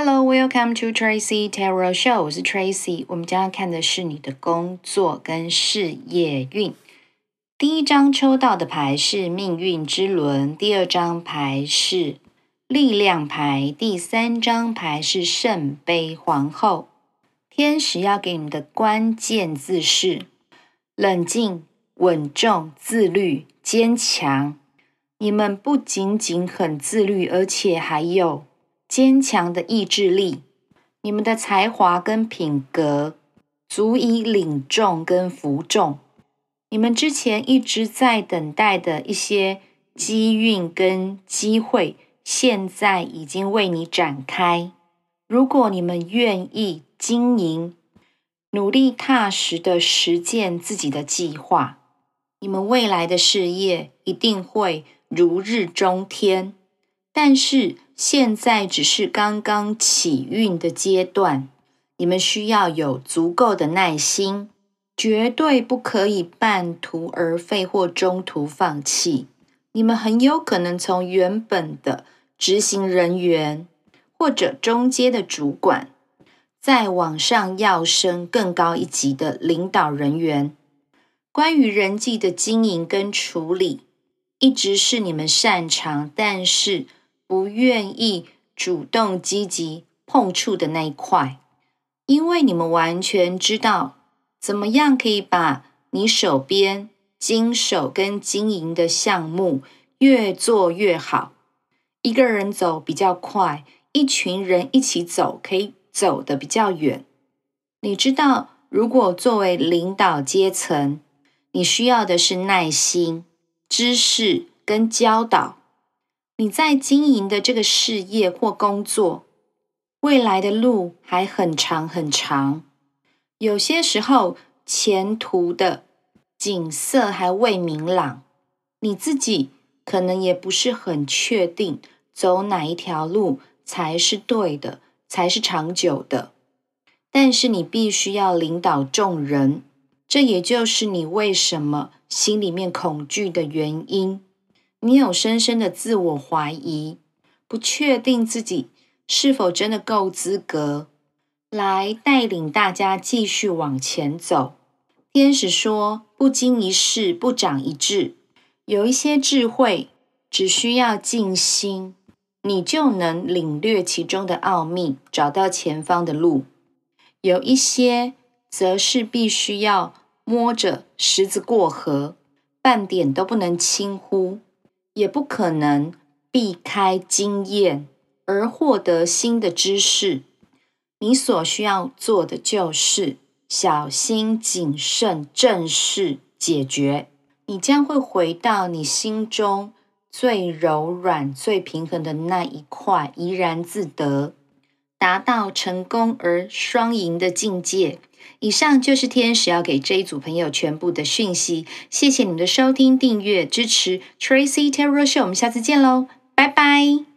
Hello, welcome to Tracy Tarot Show。我是 Tracy，我们将要看的是你的工作跟事业运。第一张抽到的牌是命运之轮，第二张牌是力量牌，第三张牌是圣杯皇后。天使要给你们的关键字是冷静、稳重、自律、坚强。你们不仅仅很自律，而且还有坚强的意志力。你们的才华跟品格足以领众跟服众。你们之前一直在等待的一些机运跟机会，现在已经为你展开。如果你们愿意经营，努力踏实的实践自己的计划，你们未来的事业一定会如日中天。但是现在只是刚刚起运的阶段，你们需要有足够的耐心。绝对不可以半途而废或中途放弃。你们很有可能从原本的执行人员或者中阶的主管，再往上要升更高一级的领导人员。关于人际的经营跟处理，一直是你们擅长，但是不愿意主动积极碰触的那一块，因为你们完全知道。怎么样可以把你手边经手跟经营的项目越做越好？一个人走比较快，一群人一起走可以走得比较远。你知道，如果作为领导阶层，你需要的是耐心、知识跟教导。你在经营的这个事业或工作，未来的路还很长很长。有些时候，前途的景色还未明朗，你自己可能也不是很确定走哪一条路才是对的，才是长久的。但是你必须要领导众人，这也就是你为什么心里面恐惧的原因。你有深深的自我怀疑，不确定自己是否真的够资格。来带领大家继续往前走。天使说：“不经一事不长一智，有一些智慧只需要静心，你就能领略其中的奥秘，找到前方的路；有一些则是必须要摸着石子过河，半点都不能轻忽，也不可能避开经验而获得新的知识。”你所需要做的就是小心谨慎，正视解决。你将会回到你心中最柔软、最平衡的那一块，怡然自得，达到成功而双赢的境界。以上就是天使要给这一组朋友全部的讯息。谢谢你们的收听、订阅、支持。Tracy Tarot Show，我们下次见喽，拜拜。